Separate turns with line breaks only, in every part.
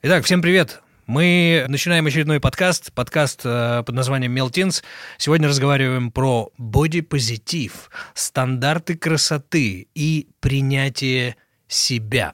Итак, всем привет. Мы начинаем очередной подкаст, подкаст э, под названием Мелтинс. Сегодня разговариваем про бодипозитив, стандарты красоты и принятие себя.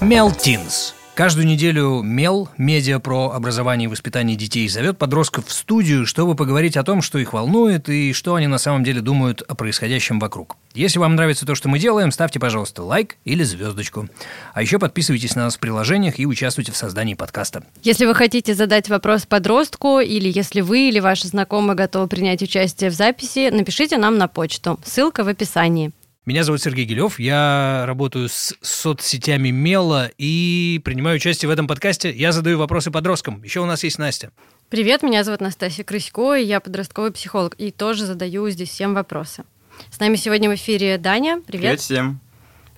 Мелтинс. Каждую неделю МЕЛ, медиа про образование и воспитание детей, зовет подростков в студию, чтобы поговорить о том, что их волнует и что они на самом деле думают о происходящем вокруг. Если вам нравится то, что мы делаем, ставьте, пожалуйста, лайк или звездочку. А еще подписывайтесь на нас в приложениях и участвуйте в создании подкаста.
Если вы хотите задать вопрос подростку, или если вы или ваши знакомые готовы принять участие в записи, напишите нам на почту. Ссылка в описании.
Меня зовут Сергей Гелев, я работаю с соцсетями Мела и принимаю участие в этом подкасте. Я задаю вопросы подросткам. Еще у нас есть Настя.
Привет, меня зовут Настасья Крысько, и я подростковый психолог, и тоже задаю здесь всем вопросы. С нами сегодня в эфире Даня. Привет.
Привет всем.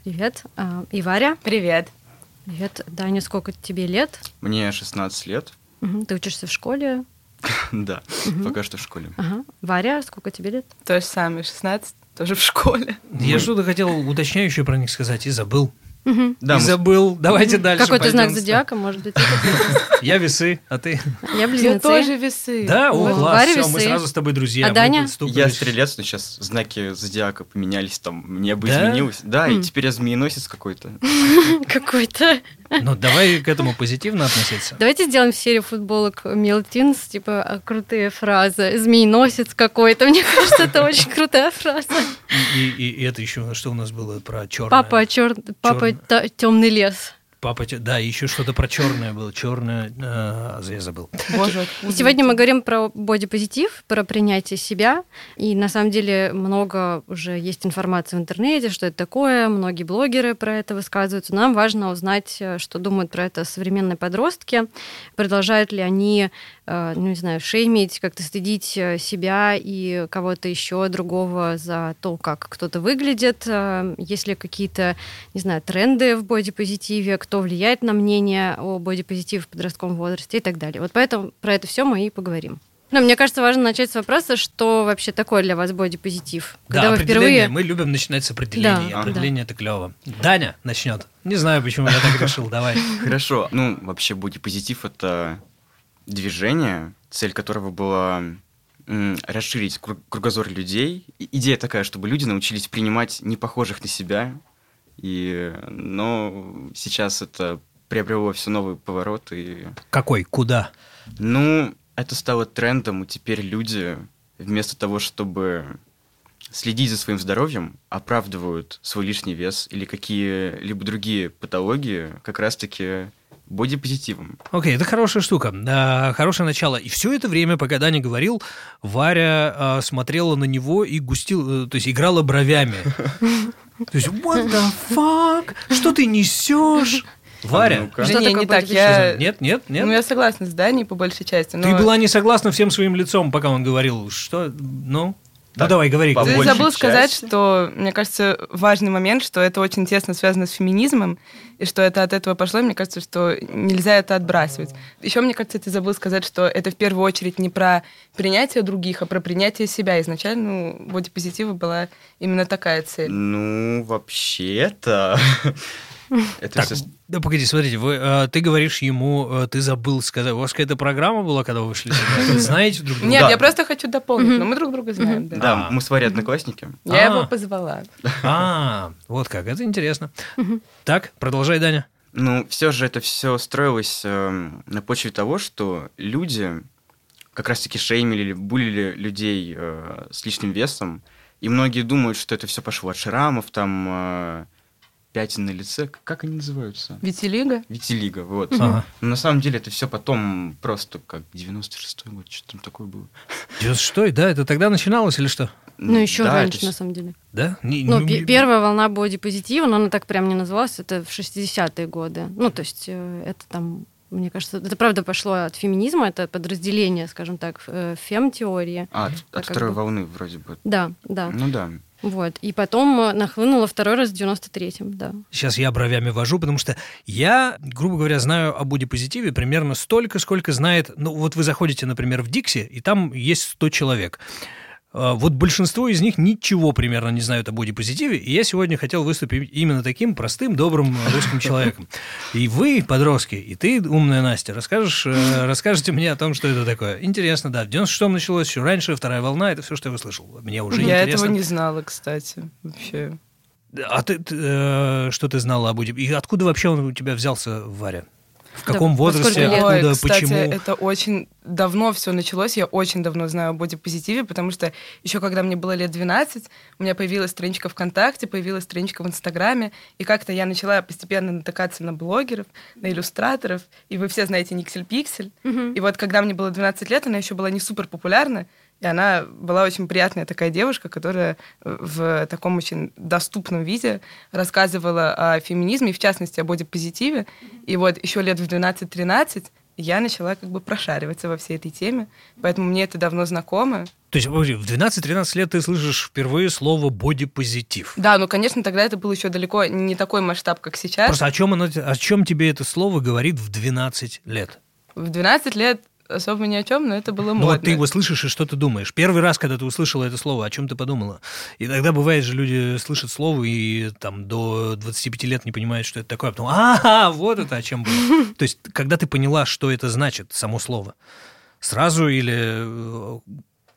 Привет. А, И Варя.
Привет.
Привет. Даня, сколько тебе лет?
Мне 16 лет.
Мгм, Ты учишься в школе.
Да, пока что в школе.
Варя, сколько тебе лет?
То же самое, 16, тоже в школе.
Я что-то хотел уточняющее про них сказать и забыл.
Мгм.
Да,
и
мы
забыл. Давайте дальше.
Какой-то знак зодиака, может быть?
Я весы, а ты?
Я близнецы.
Я тоже весы.
Да, о,
Вот.
класс, все, мы сразу с тобой друзья.
А Даня?
я стрелец, но сейчас знаки зодиака поменялись, там небо
Да?
изменилось. Да, и
М.
теперь я змееносец какой-то.
Какой-то.
Ну, давай к этому позитивно относиться.
Давайте сделаем серию футболок Милтинс, типа а, крутые фразы. Змееносец какой-то. Мне кажется, это очень крутая фраза.
И, и- и это еще что у нас было про черное?
Папа чер... папа темный лес.
Папа, да, еще что-то про черное было. Черное, а, я забыл.
Боже,
сегодня мы говорим про бодипозитив, про принятие себя. И на самом деле много уже есть информации в интернете, что это такое. Многие блогеры про это высказываются. Нам важно узнать, э, что думают про это современные подростки. Продолжают ли они, э, ну не знаю, шеймить, как-то стыдить э, себя и кого-то еще другого за то, как кто-то выглядит. Э, Есть ли какие-то, не знаю, тренды в бодипозитиве, кто влияет на мнение о бодипозитиве в подростковом возрасте и так далее. Вот поэтому про это все мы и поговорим. Но мне кажется, важно начать с вопроса, что вообще такое для вас бодипозитив?
Да,
Когда вы
определение.
впервые...
Мы любим начинать с определения.
Да,
определение это клево. Даня начнет. Не знаю, почему я так решил. Давай.
Хорошо. Ну, вообще, бодипозитив — это движение, цель которого была расширить круг- кругозор людей. Идея такая, чтобы люди научились принимать непохожих на себя. И, но сейчас это приобрело все новый поворот, и
Какой? Куда?
Ну, это стало трендом, и теперь люди вместо того, чтобы следить за своим здоровьем, оправдывают свой лишний вес или какие-либо другие патологии как раз-таки бодипозитивом.
Окей, это хорошая штука, а, хорошее начало. И все это время, пока Даня говорил, Варя а, смотрела на него и густил, э, то есть играла бровями. То есть, what the fuck? Что ты несешь? Варя,
ну-ка.
Что
Да не,
такое
не так, я...
нет, нет, нет.
Ну, я согласна с Даней по большей части, но...
Ты была не согласна всем своим лицом, пока он говорил. Что? Ну? Ну давай, говори.
по
Ты забыл сказать,
части.
что, мне кажется, важный момент, что это очень тесно связано с феминизмом, и что это от этого пошло, и мне кажется, что нельзя это отбрасывать. Еще, мне кажется, ты забыл сказать, что это в первую очередь не про принятие других, а про принятие себя. Изначально ну, у бодипозитива была именно такая цель.
Ну, вообще-то... Это
Так,
всё-
да погоди, смотрите, вы, э, ты говоришь ему, э, ты забыл сказать, у вас какая-то программа была, когда вы? Вы знаете друг друга?
Нет,
Да.
я просто хочу дополнить, но мы друг друга знаем. да.
Да,
А.
мы с Варей одноклассники.
Я
А.
его позвала.
А, вот как, это интересно. Так, продолжай, Даня.
Ну, все же это все строилось эм, на почве того, что люди как раз-таки шеймили или булили людей э, с лишним весом, и многие думают, что это все пошло от шрамов, там э, пятен на лице, как они называются?
Витилиго?
Витилиго, вот.
Ага.
Но на самом деле это все потом просто как 96-й год, что там такое было.
96-й, да, это тогда начиналось или что?
Ну, еще
да,
раньше,
это
на самом деле.
Да? Не-
Ну,
не-
пе- первая волна бодипозитива, но она так прям не называлась, это в 60-е годы. Ну, то есть э, это там, мне кажется, это правда пошло от феминизма, это подразделение, скажем так, э, фем-теории.
А, от, от второй
бы-
волны вроде бы.
Да, да.
Ну да.
Вот. И потом э, нахлынуло второй раз в 93-м, да.
Сейчас я бровями вожу, потому что я, грубо говоря, знаю о бодипозитиве примерно столько, сколько знает... Ну, вот вы заходите, например, в Дикси, и там есть 100 человек. А, вот большинство из них ничего примерно не знают о бодипозитиве, и я сегодня хотел выступить именно таким простым, добрым русским человеком. И вы, подростки, и ты, умная Настя, расскажешь, э, расскажете мне о том, что это такое. Интересно, да, в 96-м началось, еще раньше, вторая волна, это все, что я услышал. Мне уже
Я
интересно.
этого не знала, кстати, вообще.
А ты, ты, э, что ты знала о бодипозитиве? И откуда вообще он у тебя взялся, Варя? В каком
Да, во
возрасте,
лет?
откуда,
Ой, кстати,
почему?
это очень давно все началось. Я очень давно знаю о бодипозитиве, потому что еще когда мне было лет 12, у меня появилась страничка ВКонтакте, появилась страничка в Инстаграме, и как-то я начала постепенно натыкаться на блогеров, на иллюстраторов, и вы все знаете Никсель Пиксель.
Мгм.
И вот когда мне было 12 лет, она еще была не супер популярна, и она была очень приятная такая девушка, которая в таком очень доступном виде рассказывала о феминизме, в частности о бодипозитиве. И вот еще лет в 12-13 я начала как бы прошариваться во всей этой теме, поэтому мне это давно знакомо.
То есть, в 12-13 лет ты слышишь впервые слово бодипозитив.
Да, ну, конечно, тогда это был еще далеко не такой масштаб, как сейчас.
Просто о чем, оно, о чем тебе это слово говорит в 12 лет?
В 12 лет особо ни о чем, но это было
Ну
модно.
вот ты его слышишь, и что ты думаешь? Первый раз, когда ты услышала это слово, о чем ты подумала? Иногда бывает же, люди слышат слово и там до 25 лет не понимают, что это такое, а потом, а, вот это о чем было. То есть, когда ты поняла, что это значит, само слово, сразу или э,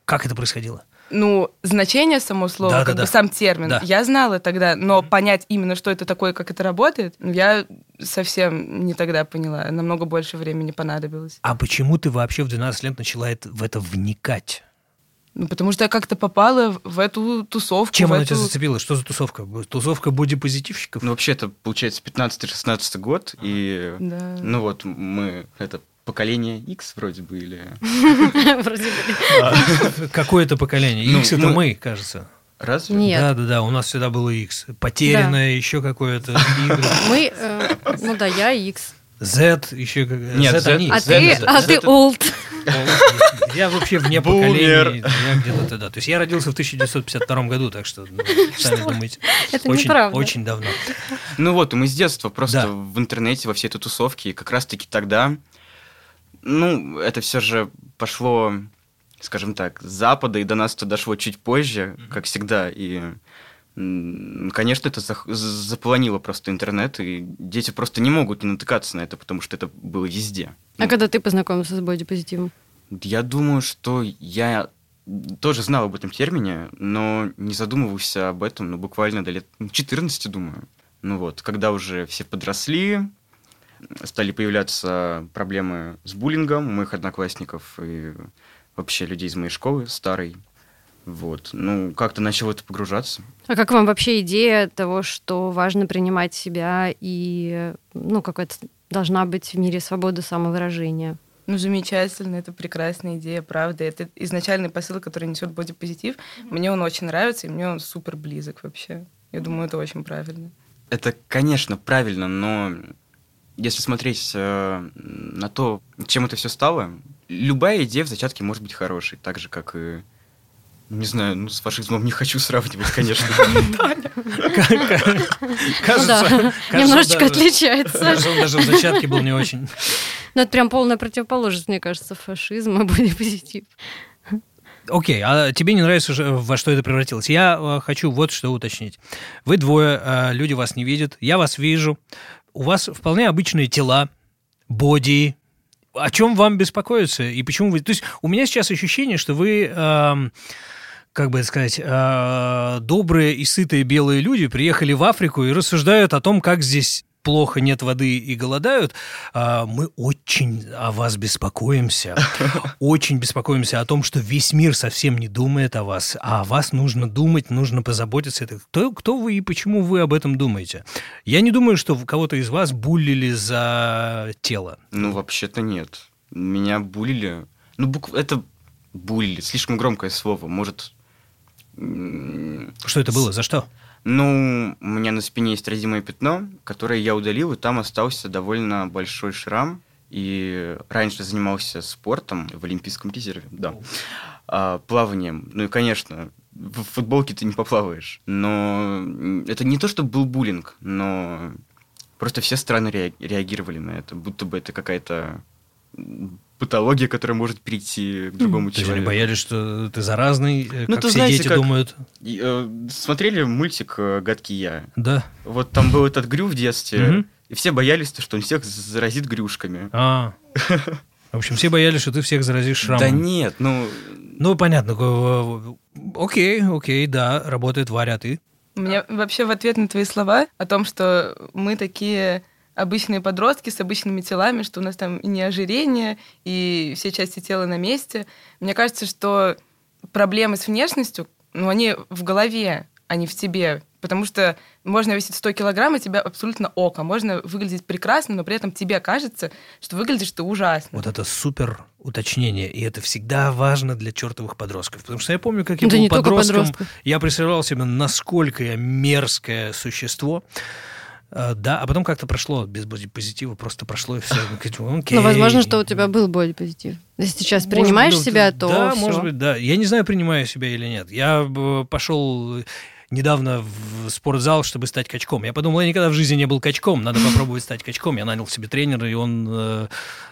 как это происходило?
Ну, значение само слова,
Да,
как
да,
бы
да.
сам термин,
Да.
я знала тогда, но понять именно, что это такое, как это работает, ну, я совсем не тогда поняла. Намного больше времени понадобилось.
А почему ты вообще в 12 лет начала это- в это вникать?
Ну, потому что я как-то попала в- эту тусовку.
Чем она
эту...
тебя зацепила? Что за тусовка? Тусовка бодипозитивщиков?
Ну, вообще, это, получается, 15-16 год, и,
Да.
ну вот, мы, это поколение X вроде бы, или...
Вроде бы.
Какое-то поколение?
Ну,
X это
мы-
мы, кажется.
Разве?
Нет.
Да, да, да, у нас всегда было X. Потерянное, еще какое-то.
Мы, э, ну да, я X.
Z еще как
Нет,
Z они.
А
Z
ты, а
Z
ты old.
Я вообще вне поколения. Я где-то тогда. То есть я родился в 1952 году, так что ну, сами думаете.
Это
Очень,
неправда.
очень давно.
Ну вот, и мы с детства просто
Да.
в интернете, во всей этой тусовке, и как раз-таки тогда, ну, это все же пошло, скажем так, с запада, и до нас это дошло чуть позже, как всегда, и, конечно, это зах- заполонило просто интернет, и дети просто не могут не натыкаться на это, потому что это было везде.
А когда ты познакомился с бодипозитивом?
Я думаю, что я тоже знал об этом термине, но не задумывался об этом, ну, буквально до лет 14, думаю. Ну вот, когда уже все подросли, стали появляться проблемы с буллингом у моих одноклассников и вообще людей из моей школы старой. Вот, ну, как-то начал это погружаться.
А как вам вообще идея того, что важно принимать себя и, ну, какая-то должна быть в мире свобода самовыражения?
Ну, замечательно, это прекрасная идея, правда. Это изначальный посыл, который несет бодипозитив. Мне он очень нравится, и мне он супер близок вообще. Я думаю, это очень правильно.
Это, конечно, правильно, но если смотреть э, на то, чем это все стало, любая идея в зачатке может быть хорошей, так же, как и не знаю, ну, с фашизмом не хочу сравнивать, конечно.
Ну да, немножечко отличается.
Кажется, он даже в зачатке был не очень.
Ну, это прям полная противоположность, мне кажется, фашизма, бодипозитив.
Окей, а тебе не нравится, во что это превратилось? Я э, хочу вот что уточнить. Вы двое, э, люди вас не видят, я вас вижу. У вас вполне обычные тела, боди. О чем вам беспокоиться и почему вы... То есть у меня сейчас ощущение, что вы... эм, как бы это сказать, э, добрые и сытые белые люди приехали в Африку и рассуждают о том, как здесь плохо, нет воды и голодают, а, мы очень о вас беспокоимся. Очень беспокоимся о том, что весь мир совсем не думает о вас, а о вас нужно думать, нужно позаботиться. Это кто, кто вы и почему вы об этом думаете? Я не думаю, что кого-то из вас буллили за тело.
Ну, вообще-то нет. Меня булили. Ну, букв... это булили, слишком громкое слово. Может...
Что это было? За что?
Ну, у меня на спине есть родимое пятно, которое я удалил, и там остался довольно большой шрам. И раньше занимался спортом в Олимпийском резерве, да. А, плаванием. Ну и, конечно, в футболке ты не поплаваешь. Но это не то, что был буллинг, но просто все страны ре- реагировали на это, будто бы это какая-то патология, которая может перейти к другому
То
человеку.
они боялись, что ты заразный, э,
Ну,
как
ты
все
знаете,
дети
как-
думают.
И, э, смотрели мультик э, «Гадкий я»?
Да.
Вот там был этот Грю в детстве, и все боялись, что он всех заразит грюшками.
А. В общем, все боялись, что ты всех заразишь шрамом.
Да нет, ну...
Ну, понятно. Окей, окей, да, работает Варя, а ты?
У меня вообще в ответ на твои слова о том, что мы такие обычные подростки с обычными телами, что у нас там и не ожирение, и все части тела на месте. Мне кажется, что проблемы с внешностью, ну, они в голове, а не в тебе. Потому что можно весить 100 килограмм, и тебя абсолютно око. Можно выглядеть прекрасно, но при этом тебе кажется, что выглядишь ты ужасно.
Вот это супер уточнение, и это всегда важно для чертовых подростков. Потому что я помню, как я
Да
был подростком, я представлял себе, насколько я мерзкое существо. Э, Да, а потом как-то прошло без бодипозитива, просто прошло и все.
Ну, возможно, что у тебя был бодипозитив. Если сейчас
Может
принимаешь
ну,
себя, то
Да,
всё.
может быть, да. Я не знаю, принимаю себя или нет. Я э, пошел недавно в спортзал, чтобы стать качком. Я подумал, я никогда в жизни не был качком, надо попробовать стать качком. Я нанял себе тренера, и он э,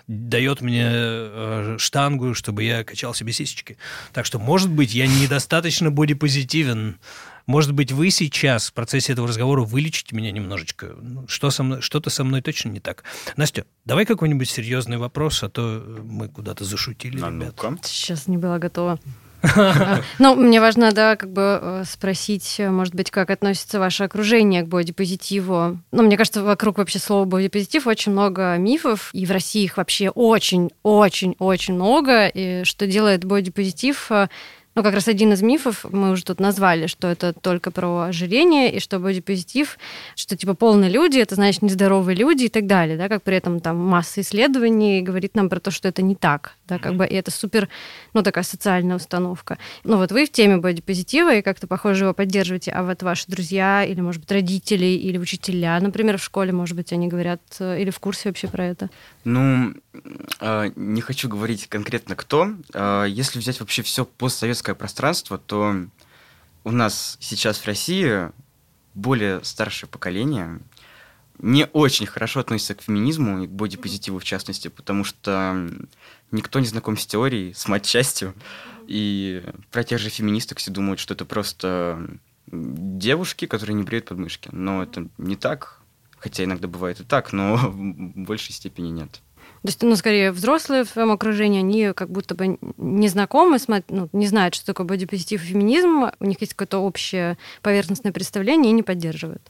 дает мне э, штангу, чтобы я качал себе сисечки. Так что, может быть, я недостаточно бодипозитивен. Может быть, вы сейчас в процессе этого разговора вылечите меня немножечко. Ну, Что со мной, что-то со мной точно не так. Настя, давай какой-нибудь серьезный вопрос, а то мы куда-то зашутили,
А
ребят.
ну-ка.
Сейчас не была готова. Ну, мне важно, да, как бы э, спросить, э, может быть, как относится ваше окружение к бодипозитиву. Ну, мне кажется, вокруг вообще слова бодипозитив очень много мифов, и в России их вообще очень-очень-очень много, и что делает бодипозитив э, ну, как раз один из мифов мы уже тут назвали, что это только про ожирение, и что бодипозитив, что типа полные люди, это значит нездоровые люди и так далее, да, как при этом там масса исследований говорит нам про то, что это не так, да, как бы, и это супер, ну, такая социальная установка. Ну, вот вы в теме бодипозитива и как-то, похоже, его поддерживаете, а вот ваши друзья или, может быть, родители или учителя, например, в школе, может быть, они говорят э, или в курсе вообще про это?
Ну, э, не хочу говорить конкретно кто. Э, Если взять вообще все постсоветское пространство, то у нас сейчас в России более старшее поколение не очень хорошо относится к феминизму и к бодипозитиву в частности, потому что никто не знаком с теорией, с матчастью, и про тех же феминисток все думают, что это просто девушки, которые не бреют подмышки. Но это не так, хотя иногда бывает и так, но в большей степени нет.
То есть, ну, скорее, взрослые в своем окружении, они как будто бы не знакомы, ну, не знают, что такое бодипозитив и феминизм, у них есть какое-то общее поверхностное представление и не поддерживают.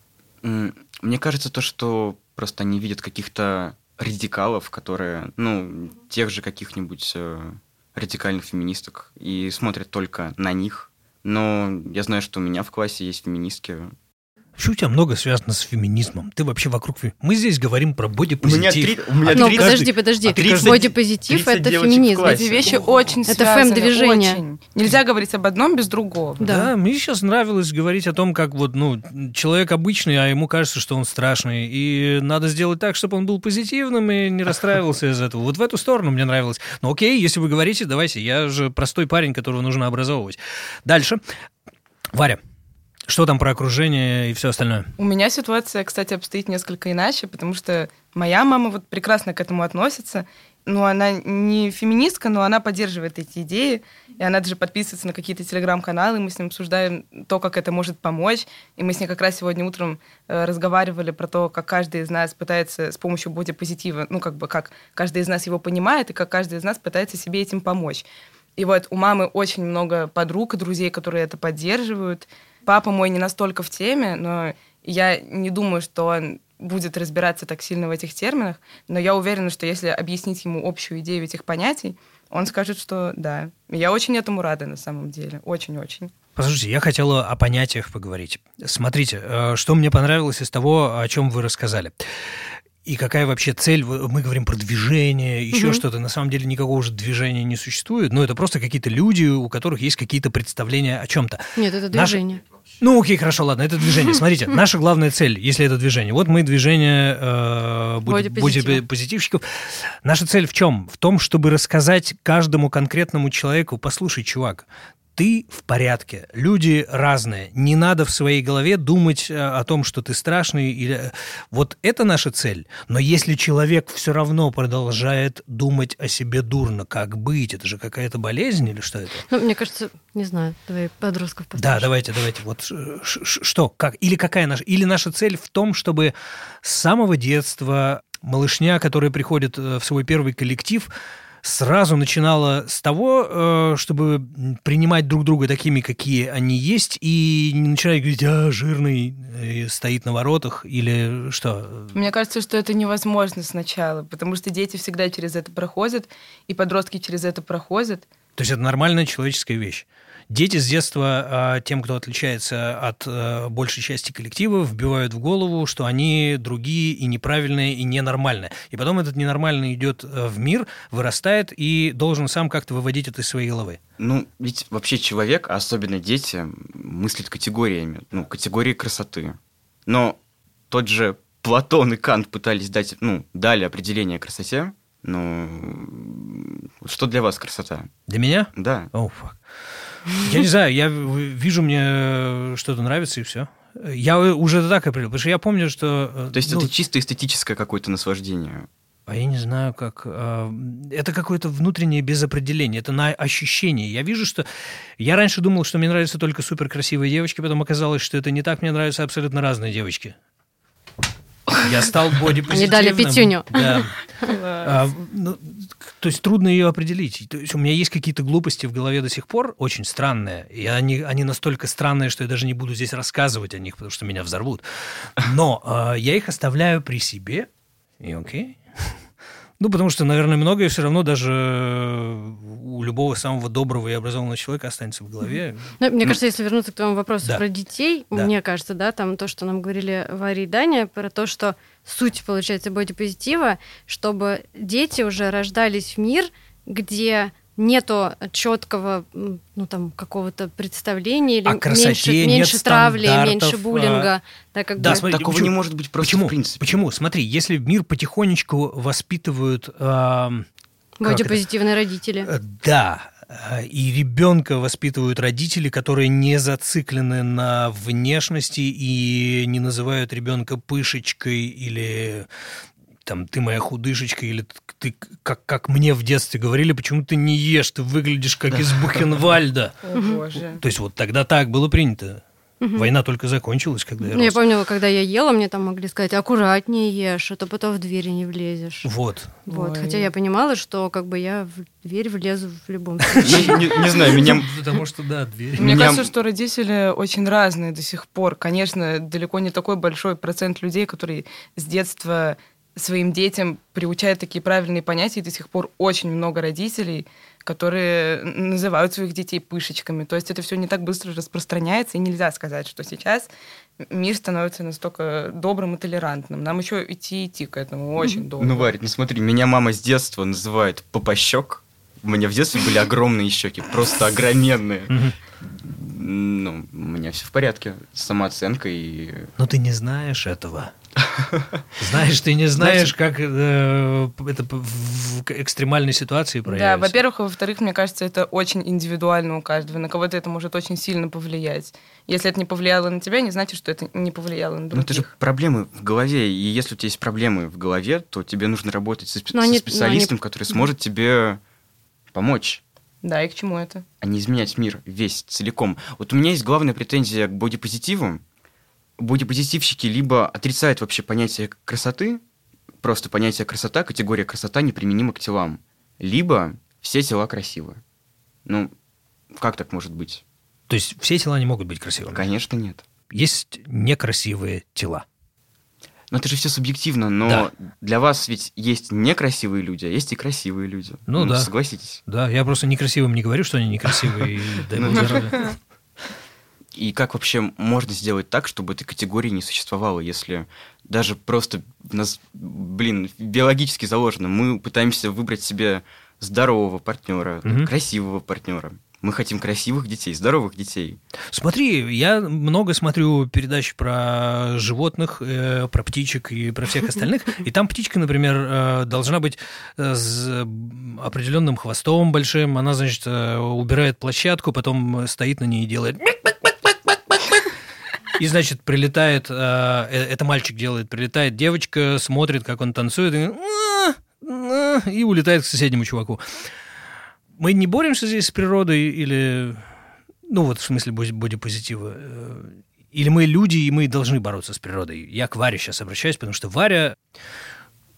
Мне кажется, то, что просто они видят каких-то радикалов, которые, ну, тех же каких-нибудь э, радикальных феминисток, и смотрят только на них. Но я знаю, что у меня в классе есть феминистки.
Почему у тебя много связано с феминизмом? Ты вообще вокруг... Мы здесь говорим про бодипозитив.
у меня
А
ну,
ты
подожди,
каждый-
подожди.
а ты каждый-
Бодипозитив
30
это феминизм.
Эти вещи очень
Это
связаны,
фэм-движение.
очень. Нельзя говорить об одном без другого.
Да.
Да, мне сейчас нравилось говорить о том, как вот, ну, человек обычный, а ему кажется, что он страшный. И надо сделать так, чтобы он был позитивным и не расстраивался из этого. Вот в эту сторону мне нравилось. Ну окей, если вы говорите, давайте, я же простой парень, которого нужно образовывать. Дальше. Варя, что там про окружение и все остальное?
У меня ситуация, кстати, обстоит несколько иначе, потому что моя мама вот прекрасно к этому относится. Ну, она не феминистка, но она поддерживает эти идеи, и она даже подписывается на какие-то телеграм-каналы, мы с ним обсуждаем то, как это может помочь. И мы с ней как раз сегодня утром э, разговаривали про то, как каждый из нас пытается с помощью бодипозитива, ну, как бы как каждый из нас его понимает, и как каждый из нас пытается себе этим помочь. И вот у мамы очень много подруг и друзей, которые это поддерживают. Папа мой не настолько в теме, но я не думаю, что он будет разбираться так сильно в этих терминах, но я уверена, что если объяснить ему общую идею этих понятий, он скажет, что да. Я очень этому рада на самом деле. Очень-очень.
Послушайте, я хотела о понятиях поговорить. Смотрите, э, что мне понравилось из того, о чем вы рассказали. И какая вообще цель? Мы говорим про движение, еще
Мгм.
что-то. На самом деле никакого же движения не существует. Но это просто какие-то люди, у которых есть какие-то представления о чем-то.
Нет, это движение.
Ну, окей, хорошо, ладно, это движение. Смотрите, наша главная цель, если это движение. Вот мы движение э, бодипозитивщиков. Наша цель в чем? В том, чтобы рассказать каждому конкретному человеку, послушай, чувак, ты в порядке. Люди разные. Не надо в своей голове думать э, о том, что ты страшный. Или... Вот это наша цель. Но если человек все равно продолжает думать о себе дурно, как быть? Это же какая-то болезнь или что это?
Ну, мне кажется, не знаю, давай подростков
послушаем. Да, давайте, давайте. Вот что, как? Или какая наша? Или наша цель в том, чтобы с самого детства малышня, которая приходит э, в свой первый коллектив, сразу начинала с того, э, чтобы принимать друг друга такими, какие они есть, и не начинать говорить, а, жирный стоит на воротах, или что?
Мне кажется, что это невозможно сначала, потому что дети всегда через это проходят, и подростки через это проходят.
То есть это нормальная человеческая вещь. Дети с детства а, тем, кто отличается от э, большей части коллектива, вбивают в голову, что они другие и неправильные, и ненормальные. И потом этот ненормальный идет э, в мир, вырастает и должен сам как-то выводить это из своей головы.
Ну, ведь вообще человек, а особенно дети, мыслят категориями, ну, категории красоты. Но тот же Платон и Кант пытались дать, ну, дали определение красоте, ну, что для вас красота?
Для меня?
Да.
О, oh, fuck. Я не знаю, я вижу, мне что-то нравится, и все. Я уже так определил, потому что я помню, что...
Э, То есть ну, это чисто эстетическое какое-то наслаждение?
А я не знаю, как... Э, это какое-то внутреннее безопределение, это на ощущение. Я вижу, что... Я раньше думал, что мне нравятся только суперкрасивые девочки, потом оказалось, что это не так, мне нравятся абсолютно разные девочки. Я стал бодипозитивным.
Они дали пятюню.
Да. А, ну, то есть трудно ее определить. То есть у меня есть какие-то глупости в голове до сих пор, очень странные. И они, они настолько странные, что я даже не буду здесь рассказывать о них, потому что меня взорвут. Но э, я их оставляю при себе, и окей. Ну, потому что, наверное, многое все равно даже у любого самого доброго и образованного человека останется в голове.
Ну, мне ну, кажется, если вернуться к твоему вопросу да. про детей, да. мне кажется, да, там то, что нам говорили Варя и Даня, про то, что суть, получается, бодипозитива, чтобы дети уже рождались в мир, где нету четкого ну там какого-то представления или
красоте,
меньше, меньше травли, меньше буллинга. А...
Да, как да бы... смотри, такого почему? не может быть просто
почему?
в принципе.
Почему? Смотри, если мир потихонечку воспитывают... Э,
Бодипозитивные родители.
Да, э, и ребенка воспитывают родители, которые не зациклены на внешности и не называют ребенка пышечкой или там, ты моя худышечка, или ты, как, как мне в детстве говорили, почему ты не ешь, ты выглядишь как из Бухенвальда.
О, боже.
То есть вот тогда так было принято. Война только закончилась, когда я
ну, Я помню, когда я ела, мне там могли сказать, аккуратнее ешь, а то потом в двери не влезешь.
Вот.
Вот. Хотя я понимала, что как бы я в дверь влезу в любом случае.
Не знаю, меня...
Потому что, да, дверь.
Мне кажется, что родители очень разные до сих пор. Конечно, далеко не такой большой процент людей, которые с детства своим детям приучают такие правильные понятия, и до сих пор очень много родителей, которые называют своих детей пышечками. То есть это все не так быстро распространяется, и нельзя сказать, что сейчас мир становится настолько добрым и толерантным. Нам еще идти идти к этому очень долго.
Ну, Варя, ну смотри, меня мама с детства называет попощек. У меня в детстве были огромные щеки, просто огроменные. Ну, у меня все в порядке с самооценкой. И...
Но ты не знаешь этого. Знаешь, ты не знаешь, как э, это в экстремальной ситуации проявится.
Да, во-первых, и во-вторых, мне кажется, это очень индивидуально у каждого. На кого-то это может очень сильно повлиять. Если это не повлияло на тебя, не значит, что это не повлияло на других. Ну,
это же проблемы в голове. И если у тебя есть проблемы в голове, то тебе нужно работать со, спе- со специалистом, они... который сможет тебе помочь.
Да, и к чему это?
А не изменять мир весь целиком. Вот у меня есть главная претензия к бодипозитиву бодипозитивщики либо отрицают вообще понятие красоты, просто понятие красота, категория красота неприменима к телам, либо все тела красивы. Ну, как так может быть?
То есть все тела не могут быть красивыми?
Конечно, нет.
Есть некрасивые тела.
Но это же все субъективно, но да. для вас ведь есть некрасивые люди, а есть и красивые люди.
Ну, ну да.
Согласитесь?
Да, я просто некрасивым не говорю, что они некрасивые.
И как вообще можно сделать так, чтобы этой категории не существовало, если даже просто у нас, блин, биологически заложено, мы пытаемся выбрать себе здорового партнера, угу. красивого партнера. Мы хотим красивых детей, здоровых детей.
Смотри, я много смотрю передач про животных, э, про птичек и про всех остальных. И там птичка, например, э, должна быть э, с определенным хвостом большим. Она, значит, э, убирает площадку, потом стоит на ней и делает... И, значит, прилетает, э, э, это мальчик делает, прилетает девочка, смотрит, как он танцует, и, и улетает к соседнему чуваку. Мы не боремся здесь с природой или... Ну, вот в смысле бодипозитива. Э, или мы люди, и мы должны бороться с природой. Я к Варе сейчас обращаюсь, потому что Варя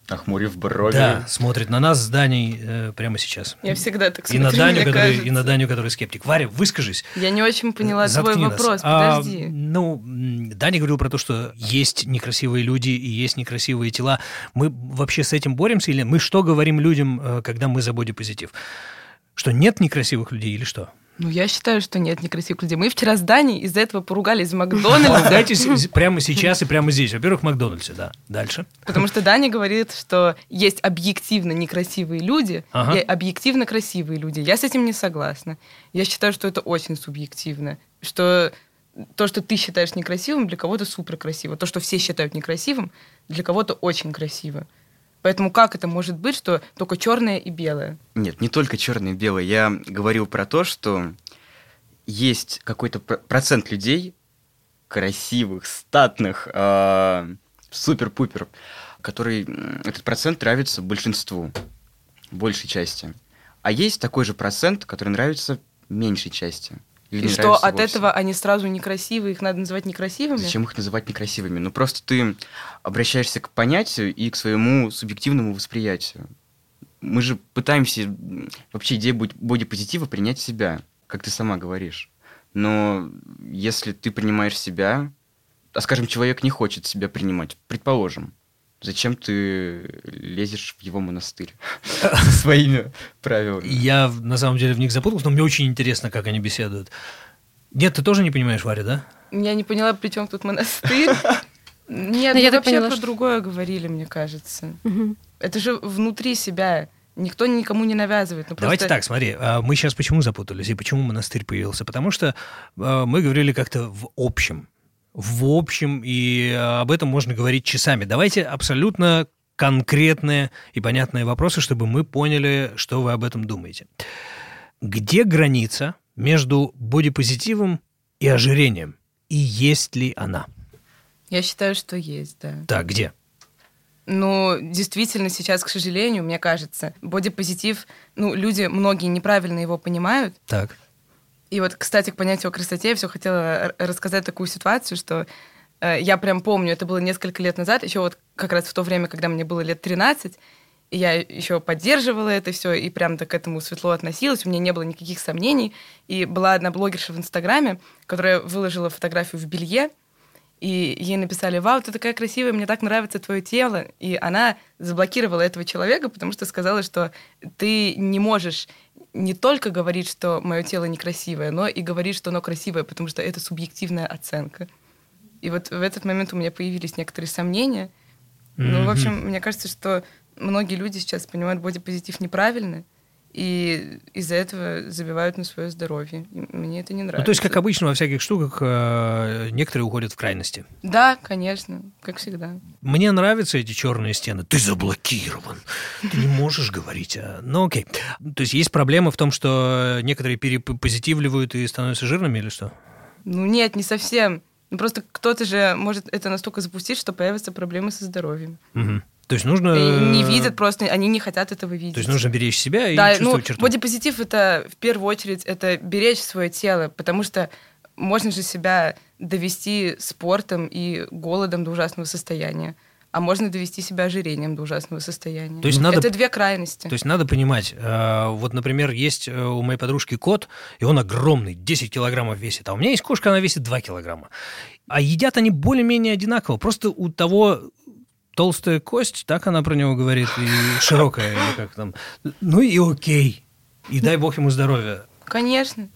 Охмурив брови.
Да, смотрит на нас с Даней э, прямо сейчас.
Я всегда так
и
смотрю,
на Даню,
мне
который,
кажется.
И на Даню, который скептик. Варя, выскажись.
Я не очень поняла
Заткни
твой
нас.
вопрос,
А,
подожди.
ну, м, Даня говорил про то, что есть некрасивые люди и есть некрасивые тела. Мы вообще с этим боремся или мы что говорим людям, э, когда мы за бодипозитив? Что нет некрасивых людей или что?
Ну, я считаю, что нет некрасивых людей. Мы вчера с Даней из-за этого поругались в Макдональдсе.
Поругайтесь прямо сейчас и прямо здесь. Во-первых, в Макдональдсе, да. Дальше.
Потому что Даня говорит, что есть объективно некрасивые люди
Ага.
и объективно красивые люди. Я с этим не согласна. Я считаю, что это очень субъективно. Что то, что ты считаешь некрасивым, для кого-то супер красиво. То, что все считают некрасивым, для кого-то очень красиво. Поэтому как это может быть, что только черное и белое?
Нет, не только черное и белое. Я говорил про то, что есть какой-то про- процент людей, красивых, статных, а, супер-пупер, который этот процент нравится большинству, большей части. А есть такой же процент, который нравится меньшей части. Или
И что от
вовсе.
этого они сразу некрасивые, их надо называть некрасивыми?
Зачем их называть некрасивыми? Ну, просто ты обращаешься к понятию и к своему субъективному восприятию. Мы же пытаемся вообще боди- бодипозитива принять себя, как ты сама говоришь. Но если ты принимаешь себя, а, скажем, человек не хочет себя принимать, предположим, зачем ты лезешь в его монастырь со своими правилами?
Я на самом деле в них запутался, но мне очень интересно, как они беседуют. Нет, ты тоже не понимаешь, Варя, да?
Я не поняла, при чем тут монастырь. Нет,
Ну, я
вообще про другое говорили, мне кажется. Это же внутри себя. Никто никому не навязывает. Ну,
Давайте
просто-
так, смотри, а мы сейчас почему запутались и почему монастырь появился? Потому что а, мы говорили как-то в общем. В общем, и а, об этом можно говорить часами. Давайте абсолютно конкретные и понятные вопросы, чтобы мы поняли, что вы об этом думаете. Где граница между бодипозитивом и ожирением? И есть ли она?
Я считаю, что есть, да.
Так, где?
Ну, действительно, сейчас, к сожалению, мне кажется, бодипозитив, ну, люди, многие неправильно его понимают.
Так.
И вот, кстати, к понятию о красоте я все хотела рассказать такую ситуацию, что э, я прям помню, это было несколько лет назад, еще вот как раз в то время, когда мне было лет 13, и я еще поддерживала это все, и прям так к этому светло относилась, у меня не было никаких сомнений. И была одна блогерша в Инстаграме, которая выложила фотографию в белье, и ей написали, вау, ты такая красивая, мне так нравится твое тело. И она заблокировала этого человека, потому что сказала, что ты не можешь не только говорить, что мое тело некрасивое, но и говорить, что оно красивое, потому что это субъективная оценка. И вот в этот момент у меня появились некоторые сомнения. Ну, в общем, мне кажется, что многие люди сейчас понимают бодипозитив неправильно, и из-за этого забивают на свое здоровье. И мне это не нравится.
Ну, то есть, как обычно во всяких штуках, э, некоторые уходят в крайности.
Да, конечно, как всегда.
Мне нравятся эти черные стены. Ты заблокирован. Ты не можешь говорить. а- Ну, окей. То есть есть проблема в том, что некоторые перепозитивливают и становятся жирными или что?
Ну нет, не совсем. Ну, просто кто-то же может это настолько запустить, что появятся проблемы со здоровьем.
Мгм. То есть нужно...
И не видят просто, они не хотят этого видеть.
То есть нужно беречь себя и
да, ну,
чувствовать черту.
бодипозитив это в первую очередь это беречь свое тело, потому что можно же себя довести спортом и голодом до ужасного состояния, а можно довести себя ожирением до ужасного состояния.
То есть надо-
Это две крайности.
То есть надо понимать, э, вот, например, есть э, у моей подружки кот, и он огромный, 10 килограммов весит, а у меня есть кошка, она весит 2 килограмма. А едят они более-менее одинаково, просто у того толстая кость, так она про него говорит, и широкая, или как там. Ну и окей. И дай бог ему здоровья.
Конечно.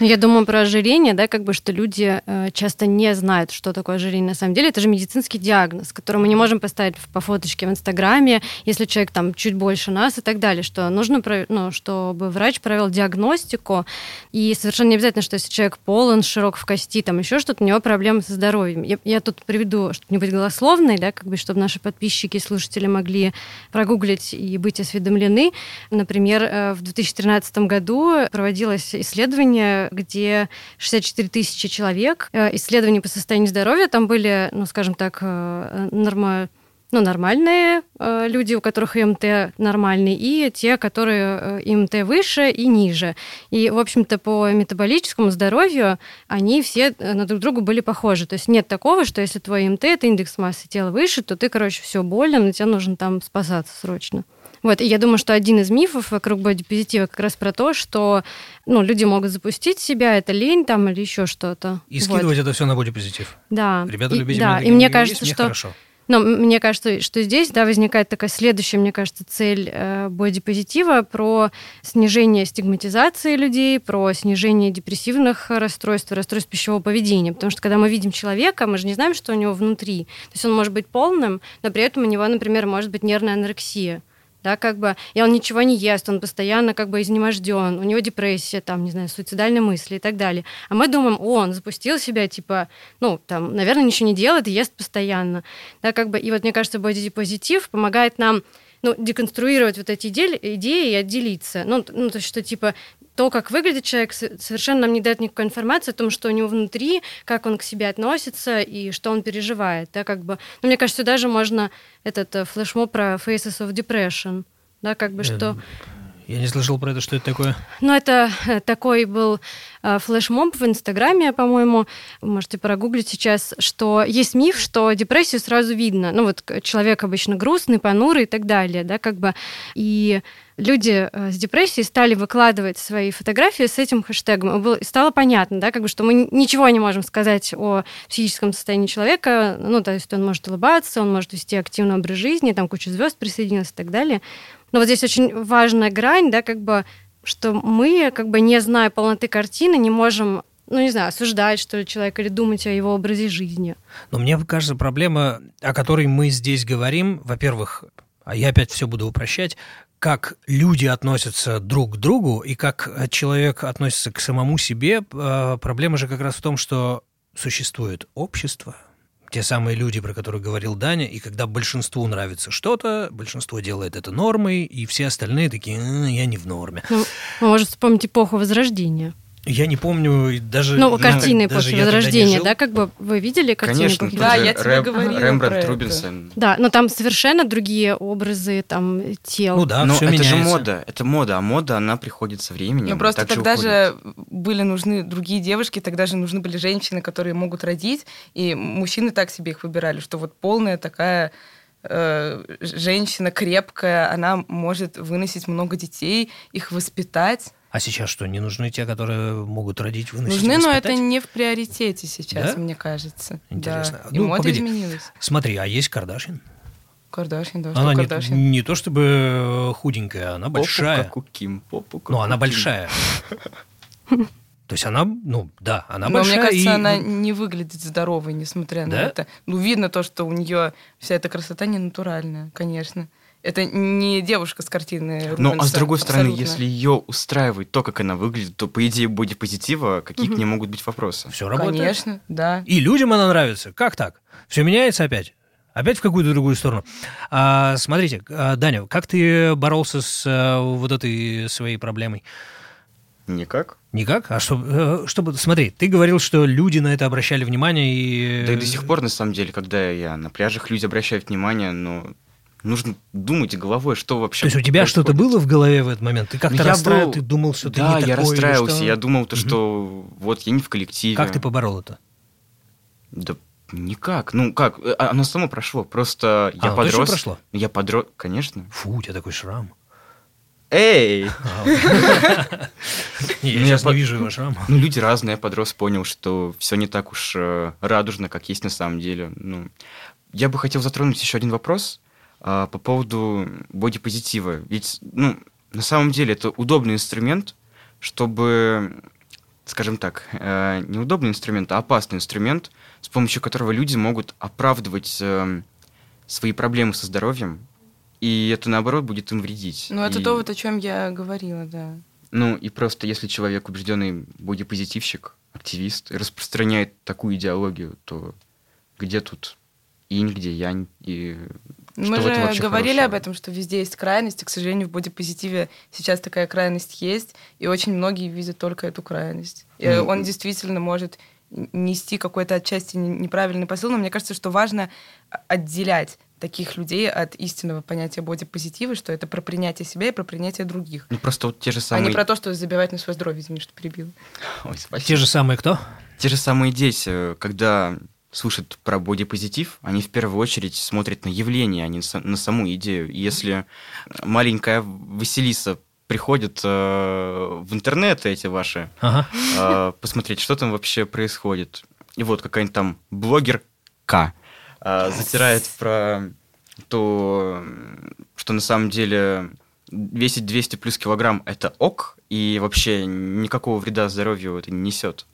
Ну, я думаю про ожирение, да, как бы, что люди э, часто не знают, что такое ожирение на самом деле. Это же медицинский диагноз, который мы не можем поставить по фоточке в Инстаграме, если человек там чуть больше нас и так далее, что нужно, ну, чтобы врач провел диагностику, и совершенно не обязательно, что если человек полон, широк в кости, там еще что-то, у него проблемы со здоровьем. Я, я тут приведу, быть голословной, да, как бы, чтобы наши подписчики и слушатели могли прогуглить и быть осведомлены. Например, э, в 2013 году проводилось исследование, где 64 тысячи человек, э, исследования по состоянию здоровья, там были, ну, скажем так, э, норма ну, нормальные э, люди, у которых ИМТ нормальный, и те, которые э, ИМТ выше и ниже. И, в общем-то, по метаболическому здоровью они все э, на друг друга были похожи. То есть нет такого, что если твой ИМТ, это индекс массы тела выше, то ты, короче, все болен, и тебе нужно там спасаться срочно. Вот, и я думаю, что один из мифов вокруг бодипозитива как раз про то, что ну, люди могут запустить себя, это лень там или еще что-то.
И скидывать вот. это все на бодипозитив.
Да.
Ребята,
и,
любите
да.
и
мне кажется,
есть,
что
хорошо.
Но мне кажется, что здесь да, возникает такая следующая, мне кажется, цель э, бодипозитива про снижение стигматизации людей, про снижение депрессивных расстройств, расстройств пищевого поведения. Потому что когда мы видим человека, мы же не знаем, что у него внутри. То есть он может быть полным, но при этом у него, например, может быть нервная анорексия да, как бы, и он ничего не ест, он постоянно как бы изнеможден, у него депрессия, там, не знаю, суицидальные мысли и так далее. А мы думаем, о, он запустил себя, типа, ну, там, наверное, ничего не делает ест постоянно, да, как бы, и вот мне кажется, бодипозитив помогает нам ну, деконструировать вот эти идеи, идеи и отделиться. Ну, ну, то есть, что, типа, то, как выглядит человек, совершенно нам не дает никакой информации о том, что у него внутри, как он к себе относится и что он переживает. Да, как бы. Но ну, мне кажется, даже можно этот э, флешмоб про Faces of Depression, да, как бы, что
я не слышал про это, что это такое.
Ну, это э, такой был э, флешмоб в Инстаграме, по-моему. Вы можете прогуглить сейчас, что есть миф, что депрессию сразу видно. Ну, вот человек обычно грустный, понурый и так далее, да, как бы. И люди э, с депрессией стали выкладывать свои фотографии с этим хэштегом. И стало понятно, да, как бы, что мы ничего не можем сказать о психическом состоянии человека. Ну, то есть он может улыбаться, он может вести активный образ жизни, там куча звезд присоединилась и так далее. Но вот здесь очень важная грань, да, как бы, что мы, как бы не зная полноты картины, не можем ну, не знаю, осуждать, что ли, человека или думать о его образе жизни.
Но мне кажется, проблема, о которой мы здесь говорим, во-первых, а я опять все буду упрощать, как люди относятся друг к другу и как человек относится к самому себе, а, проблема же как раз в том, что существует общество, те самые люди, про которых говорил Даня, и когда большинству нравится что-то, большинство делает это нормой, и все остальные такие, я не в норме.
Ну, может вспомнить эпоху Возрождения.
Я не помню даже...
Ну, картины я, после Возрождения, да, как бы вы видели картины
Конечно,
Да, я тебе Рэм, говорила
Рембрандт, Рубинсон.
Да, но там совершенно другие образы там тел.
Ну да,
но
все
это
меняется.
же мода, это мода, а мода, она приходит со временем.
Ну, просто тогда
же,
же были нужны другие девушки, тогда же нужны были женщины, которые могут родить, и мужчины так себе их выбирали, что вот полная такая э, женщина крепкая, она может выносить много детей, их воспитать.
А сейчас что, не нужны те, которые могут родить, выносить,
Нужны,
воспитать?
но это не в приоритете сейчас,
Да?
мне кажется.
Интересно.
Да. И
Ну,
мода
погоди.
изменилась.
Смотри, а есть Кардашин?
Кардашьян, да, что
Она не,
Кардашьян?
не то чтобы худенькая, она
Попу,
большая.
как у Ким, попу, как
Ну,
у
она
Ким.
большая. То есть она, ну, да, она
Но
большая.
мне кажется,
и-
она не выглядит здоровой, несмотря
Да?
на это. Ну, видно то, что у нее вся эта красота не натуральная, конечно. Это не девушка с картины
Ну, а
Рубенса,
с другой стороны,
абсолютно.
если ее устраивает то, как она выглядит, то, по идее, бодипозитива, какие к ней могут быть вопросы?
Все работает.
Конечно, да.
И людям она нравится. Как так? Все меняется опять? Опять в какую-то другую сторону. А, смотрите, а, Даня, как ты боролся с а, вот этой своей проблемой?
Никак.
Никак? А что, э, чтобы, смотри, ты говорил, что люди на это обращали внимание и...
Да и до сих пор, на самом деле, когда я на пляжах, люди обращают внимание, но нужно думать головой, что вообще
То есть у тебя
происходит.
что-то было в голове в этот момент? Ты как-то
Ну, я
расстраивал,
был-
ты думал, что ты
Да,
не такой?
я
или
расстраивался,
что?
я думал, то, что вот я не в коллективе.
Как ты поборол это?
Да никак. Ну как, э, оно само прошло. Просто я
оно
подрос.
прошло?
Я подрос, конечно.
Фу, у тебя такой шрам.
Эй!
Я
я
сейчас не вижу его шрама.
Ну, люди разные, я подрос, понял, что все не так уж э, радужно, как есть на самом деле. Ну, я бы хотел затронуть еще один вопрос а, по поводу бодипозитива. Ведь, ну, на самом деле это удобный инструмент, чтобы скажем так, э, неудобный инструмент, а опасный инструмент, с помощью которого люди могут оправдывать э, свои проблемы со здоровьем, и это, наоборот, будет им вредить.
Ну, это
И-
то, вот о чем я говорила, да.
Ну, и просто если человек убежденный бодипозитивщик, активист, и распространяет такую идеологию, то где тут инь, где янь, и что этом
же говорили
хорошего?
об этом, что везде есть крайности. К сожалению, в бодипозитиве сейчас такая крайность есть, и очень многие видят только эту крайность. И
Ну,
он действительно может нести какой-то отчасти неправильный посыл, но мне кажется, что важно а- отделять таких людей от истинного понятия бодипозитива, что это про принятие себя и про принятие других.
Ну, просто вот те же
А
самые...
не про то, что забивать на свое здоровье, извини, что перебил.
Ой, спасибо.
Те же самые кто?
Те же самые дети, когда слушают про бодипозитив, они в первую очередь смотрят на явление, а не на саму идею. И если маленькая Василиса приходит э, в интернет эти ваши,
Ага.
э, посмотреть, что там вообще происходит. И вот какая-нибудь там блогерка э, затирает про то, что на самом деле весить 200 плюс килограмм – это ок, и вообще никакого вреда здоровью это не несет.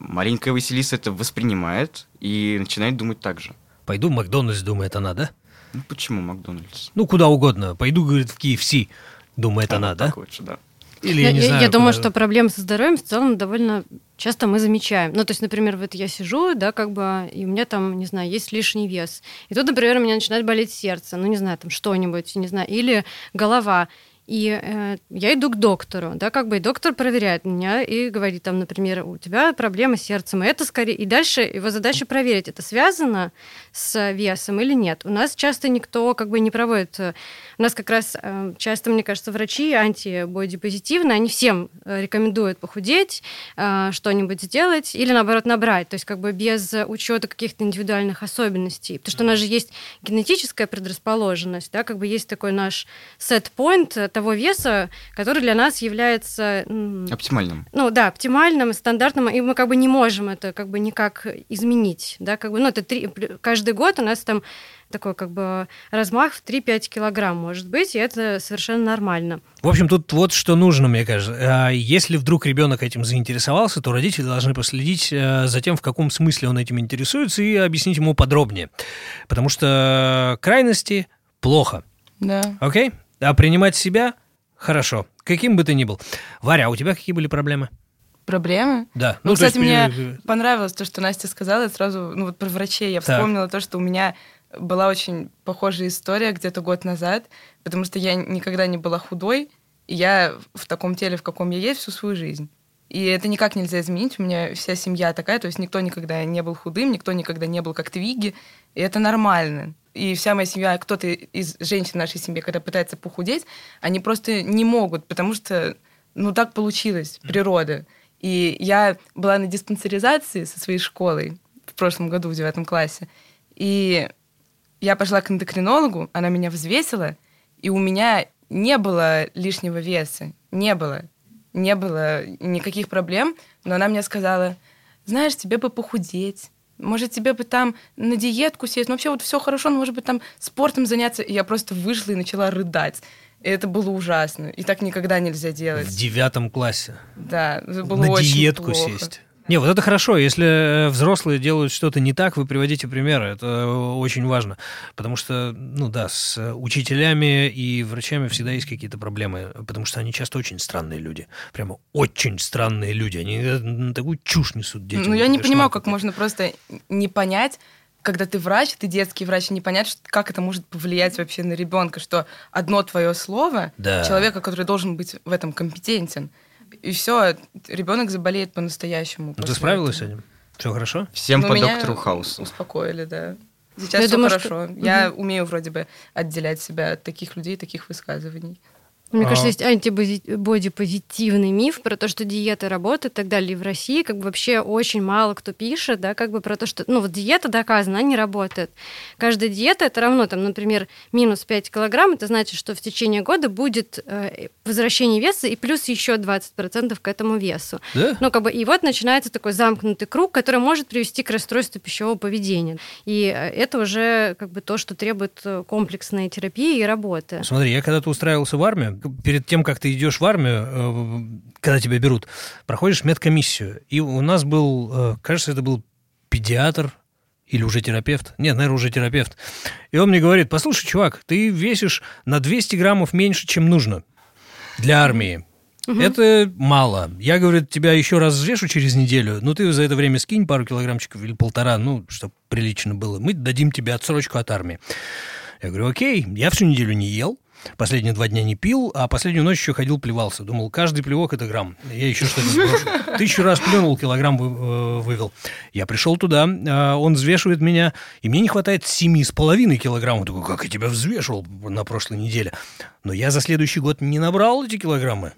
Маленькая Василиса это воспринимает и начинает думать так же.
Пойду в Макдональдс, думает она, да?
Ну почему Макдональдс?
Ну, куда угодно. Пойду, говорит, в KFC, думает
А,
она, да?
Так лучше, да.
Или я не
я,
знаю.
думаю,
куда-
что проблемы со здоровьем в целом довольно часто мы замечаем. Ну, то есть, например, вот я сижу, да, как бы, и у меня там, не знаю, есть лишний вес. И тут, например, у меня начинает болеть сердце, ну, не знаю, там что-нибудь, не знаю, или голова. И э, я иду к доктору, да, как бы, и доктор проверяет меня и говорит, там, например, у тебя проблемы с сердцем, и это скорее... И дальше его задача проверить, это связано с весом или нет. У нас часто никто как бы не проводит... э, У нас как раз э, часто, мне кажется, врачи антибодипозитивные, они всем э, рекомендуют похудеть, э, что-нибудь сделать или, наоборот, набрать, то есть как бы без учета каких-то индивидуальных особенностей. Потому что у нас же есть генетическая предрасположенность, да, как бы есть такой наш set-point того веса, который для нас является...
Оптимальным.
ну да, оптимальным, стандартным, и мы как бы не можем это как бы никак изменить, да, как бы, ну это три, каждый год у нас там такой как бы размах в 3-5 килограмм может быть, и это совершенно нормально.
В общем, тут вот что нужно, мне кажется. А Если вдруг ребенок этим заинтересовался, то родители должны последить э, за тем, в каком смысле он этим интересуется, и объяснить ему подробнее. Потому что крайности плохо.
Да.
Окей? А принимать себя хорошо. Каким бы ты ни был. Варя, а у тебя какие были проблемы?
Проблемы?
Да.
Ну,
есть,
кстати, мне
э,
понравилось то, что Настя сказала. Я сразу, ну вот про врачей я
Так.
вспомнила то, что у меня была очень похожая история где-то год назад, потому что я никогда не была худой, и я в таком теле, в каком я есть, всю свою жизнь. И это никак нельзя изменить. У меня вся семья такая, то есть никто никогда не был худым, никто никогда не был как Твиги, и это нормально. И вся моя семья, кто-то из женщин нашей семьи, когда пытается похудеть, они просто не могут, потому что, ну, так получилось, природа. И я была на диспансеризации со своей школой в прошлом году, в девятом классе. И я пошла к эндокринологу, она меня взвесила, и у меня не было лишнего веса. Не было. Не было никаких проблем. Но она мне сказала, знаешь, тебе бы похудеть. Может, тебе бы там на диетку сесть. Ну, вообще вот все хорошо, но, может быть, там спортом заняться. И я просто вышла и начала рыдать. И это было ужасно. И так никогда нельзя делать.
в девятом классе.
Да, это было
на
очень
диетку
плохо.
сесть. Не, вот это хорошо. Если э, взрослые делают что-то не так, вы приводите примеры. Это э, очень важно. Потому что, ну да, с э, учителями и врачами всегда есть какие-то проблемы. Потому что они часто очень странные люди. Прямо очень странные люди. Они такую чушь несут детям.
Ну, я не понимаю, как можно просто не понять, когда ты врач, ты детский врач, не понять, как это может повлиять вообще на ребенка, что одно твое слово
Да.
человека, который должен быть в этом компетентен, и все, ребенок заболеет по-настоящему.
Ну, ты справилась с
этого.
этим? Все хорошо?
Всем
Ну,
по
меня
доктору Хаусу.
Успокоили, да. Сейчас
Я
все
думаю,
хорошо. Я умею вроде бы отделять себя от таких людей, таких высказываний.
Мне
А.
кажется, есть антибодипозитивный миф про то, что диета работает и так далее. И в России как бы вообще очень мало кто пишет, да, как бы про то, что, ну, вот диета доказана, она не работает. Каждая диета это равно, там, например, минус 5 килограмм, это значит, что в течение года будет э, возвращение веса и плюс еще 20% к этому весу.
Да?
Ну, как бы, и вот начинается такой замкнутый круг, который может привести к расстройству пищевого поведения. И э, это уже как бы то, что требует э, комплексной терапии и работы.
Смотри, я когда-то устраивался в армию, перед тем, как ты идешь в армию, э, когда тебя берут, проходишь медкомиссию. И у нас был, э, кажется, это был педиатр или уже терапевт. Нет, наверное, уже терапевт. И он мне говорит, послушай, чувак, ты весишь на 200 граммов меньше, чем нужно для армии. Угу. Это мало. Я, говорю, тебя еще раз взвешу через неделю, ну ты за это время скинь пару килограммчиков или полтора, ну, чтобы прилично было. Мы дадим тебе отсрочку от армии. Я говорю, окей, я всю неделю не ел, Последние два дня не пил, а последнюю ночь еще ходил, плевался. Думал, каждый плевок – это грамм. Я еще что-то сброшу. Тысячу раз плюнул, килограмм э, вывел. Я пришел туда, а, он взвешивает меня, и мне не хватает семи с половиной килограммов. Такой, как я тебя взвешивал на прошлой неделе. Но я за следующий год не набрал эти килограммы.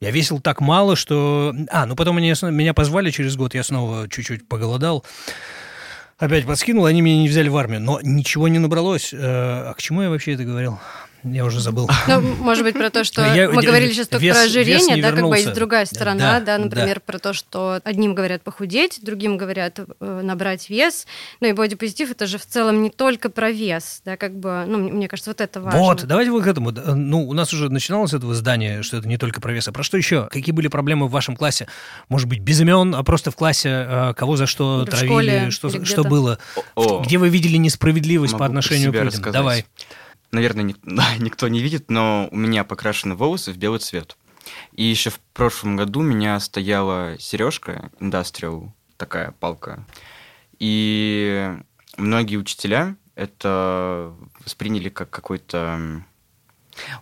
Я весил так мало, что... А, ну потом меня, меня позвали через год, я снова чуть-чуть поголодал. Опять подскинул, они меня не взяли в армию. Но ничего не набралось. Э, а к чему я вообще это говорил? Я уже забыл.
Ну, может быть, про то, что я, мы говорили сейчас только вес, про ожирение, да, как бы есть другая сторона, да, да например, да. про то, что одним говорят похудеть, другим говорят э, набрать вес. Ну и бодипозитив это же в целом не только про вес, да, как бы, ну, мне кажется, вот это важно.
Вот, давайте вот к этому. Ну, у нас уже начиналось этого здания, что это не только про вес. А про что еще? Какие были проблемы в вашем классе? Может быть, без имен, а просто в классе э, кого за что или травили, школе, что, что было? О, Где вы видели несправедливость по отношению к людям? Рассказать. Давай
наверное, никто не видит, но у меня покрашены волосы в белый цвет. И еще в прошлом году у меня стояла сережка Industrial, такая палка. И многие учителя это восприняли как какой-то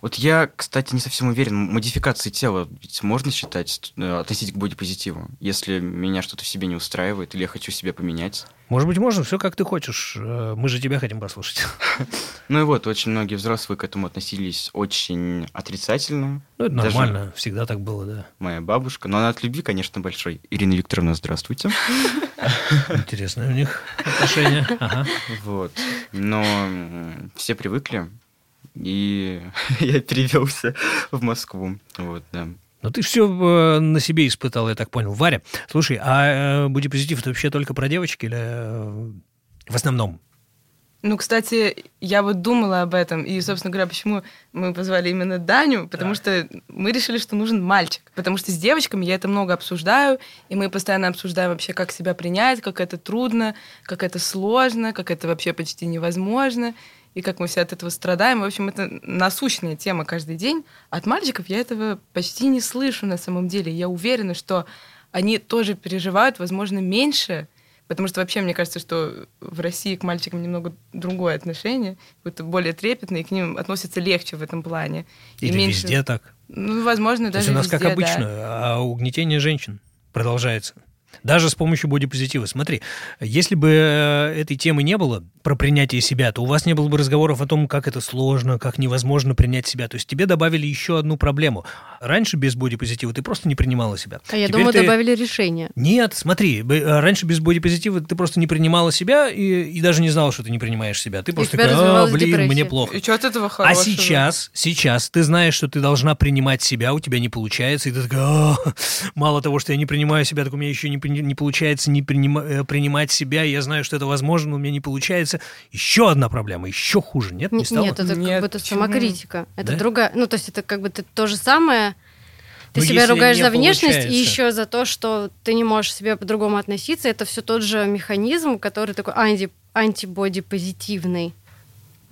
вот я, кстати, не совсем уверен, модификации тела ведь можно считать, э, относить к бодипозитиву, если меня что-то в себе не устраивает или я хочу себя поменять.
Может быть, можно, все как ты хочешь. Э, мы же тебя хотим послушать.
Ну и вот, очень многие взрослые к этому относились очень отрицательно.
Ну, это нормально, всегда так было, да.
Моя бабушка, но она от любви, конечно, большой. Ирина Викторовна, здравствуйте.
Интересные у них отношения. Ага.
Вот. Но все привыкли и я перевелся в Москву. Вот, да.
Но ты все э, на себе испытал, я так понял. Варя, слушай, а э, бодипозитив это вообще только про девочек или э, в основном?
Ну, кстати, я вот думала об этом, и, собственно говоря, почему мы позвали именно Даню, потому да. что мы решили, что нужен мальчик, потому что с девочками я это много обсуждаю, и мы постоянно обсуждаем вообще, как себя принять, как это трудно, как это сложно, как это вообще почти невозможно и как мы все от этого страдаем. В общем, это насущная тема каждый день. От мальчиков я этого почти не слышу на самом деле. Я уверена, что они тоже переживают, возможно, меньше, потому что вообще мне кажется, что в России к мальчикам немного другое отношение, какое-то более трепетное, и к ним относятся легче в этом плане.
Или и меньше... везде так?
Ну, возможно,
То
даже
есть у нас
везде,
как обычно, да. а угнетение женщин продолжается. Даже с помощью бодипозитива. Смотри, если бы э, этой темы не было про принятие себя, то у вас не было бы разговоров о том, как это сложно, как невозможно принять себя. То есть тебе добавили еще одну проблему. Раньше без бодипозитива ты просто не принимала себя.
А я Теперь думаю, ты... добавили решение.
Нет, смотри, э, раньше без бодипозитива ты просто не принимала себя и, и даже не знала, что ты не принимаешь себя. Ты просто такая, а, блин, депрессия. мне плохо.
И что от этого
а
хорошего?
А сейчас, сейчас ты знаешь, что ты должна принимать себя, у тебя не получается, и ты такая, мало того, что я не принимаю себя, так у меня еще не не получается не принима, э, принимать себя, я знаю, что это возможно, но у меня не получается. Еще одна проблема, еще хуже, нет? Не стало?
Нет, это нет, как будто самокритика. Это да? другая, ну, то есть это как бы то же самое, ты но себя ругаешь за внешность получается. и еще за то, что ты не можешь себе по-другому относиться. Это все тот же механизм, который такой анти, антибоди-позитивный.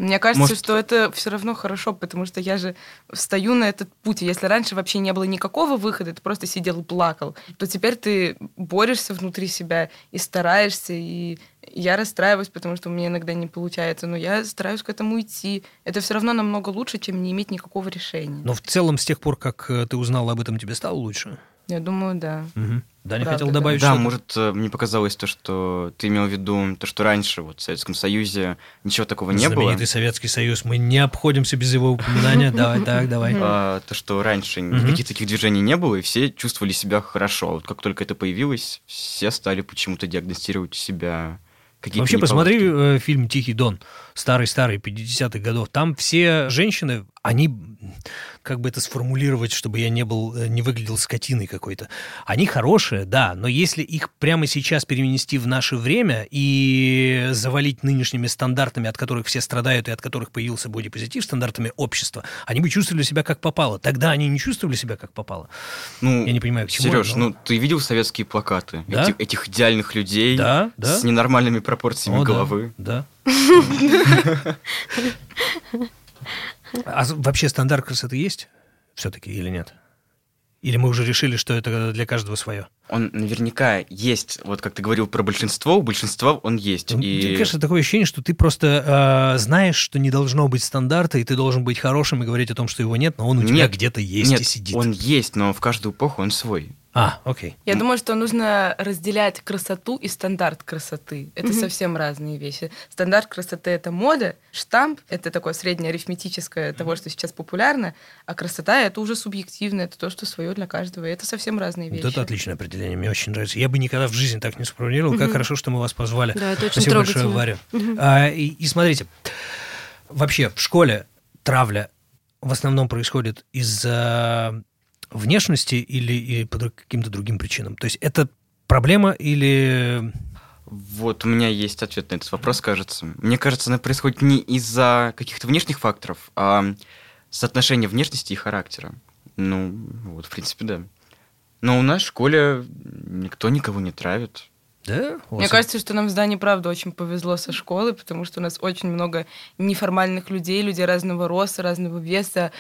Мне кажется, Может... что это все равно хорошо, потому что я же встаю на этот путь. Если раньше вообще не было никакого выхода, ты просто сидел и плакал, то теперь ты борешься внутри себя и стараешься. И я расстраиваюсь, потому что у меня иногда не получается, но я стараюсь к этому идти. Это все равно намного лучше, чем не иметь никакого решения.
Но в целом, с тех пор, как э, ты узнала об этом, тебе стало лучше?
Я думаю, да.
Угу. Даня хотел добавить
да. что-то? Да, может, э, мне показалось то, что ты имел в виду то, что раньше вот, в Советском Союзе ничего такого не было.
Знаменитый Советский Союз, мы не обходимся без его упоминания. Давай, так, давай.
А, то, что раньше никаких таких движений не было, и все чувствовали себя хорошо. Вот как только это появилось, все стали почему-то диагностировать себя какие-то
Вообще, посмотри э, фильм «Тихий дон», старый-старый, 50-х годов. Там все женщины они, как бы это сформулировать, чтобы я не был, э, не выглядел скотиной какой-то. Они хорошие, да, но если их прямо сейчас перенести в наше время и завалить нынешними стандартами, от которых все страдают и от которых появился бодипозитив, стандартами общества, они бы чувствовали себя как попало. Тогда они не чувствовали себя как попало.
Ну,
я не понимаю, к чему.
Сереж, но... ну ты видел советские плакаты?
Да?
Этих, этих идеальных людей
да, да.
с ненормальными пропорциями
О,
головы.
Да. А вообще стандарт красоты есть все-таки или нет? Или мы уже решили, что это для каждого свое?
Он наверняка есть. Вот как ты говорил про большинство, у большинства он есть.
Ну,
и...
Мне кажется, такое ощущение, что ты просто э, знаешь, что не должно быть стандарта, и ты должен быть хорошим и говорить о том, что его нет, но он у тебя
нет,
где-то есть
нет,
и сидит.
он есть, но в каждую эпоху он свой.
А, окей.
Я думаю, что нужно разделять красоту и стандарт красоты. Это mm-hmm. совсем разные вещи. Стандарт красоты это мода, штамп это такое среднее арифметическое того, что сейчас популярно, а красота это уже субъективно, это то, что свое для каждого. И это совсем разные вещи.
Вот это отличное определение, мне очень нравится. Я бы никогда в жизни так не сформулировал. Mm-hmm. Как хорошо, что мы вас позвали.
Да, это очень
Спасибо большое, Варя. Mm-hmm. А, и, и смотрите, вообще в школе травля в основном происходит из-за внешности или, или по каким-то другим причинам? То есть это проблема или...
Вот у меня есть ответ на этот вопрос, кажется. Мне кажется, она происходит не из-за каких-то внешних факторов, а соотношение внешности и характера. Ну, вот, в принципе, да. Но у нас в школе никто никого не травит.
Да?
Мне кажется, что нам в здании, правда, очень повезло со школы, потому что у нас очень много неформальных людей, людей разного роста, разного веса,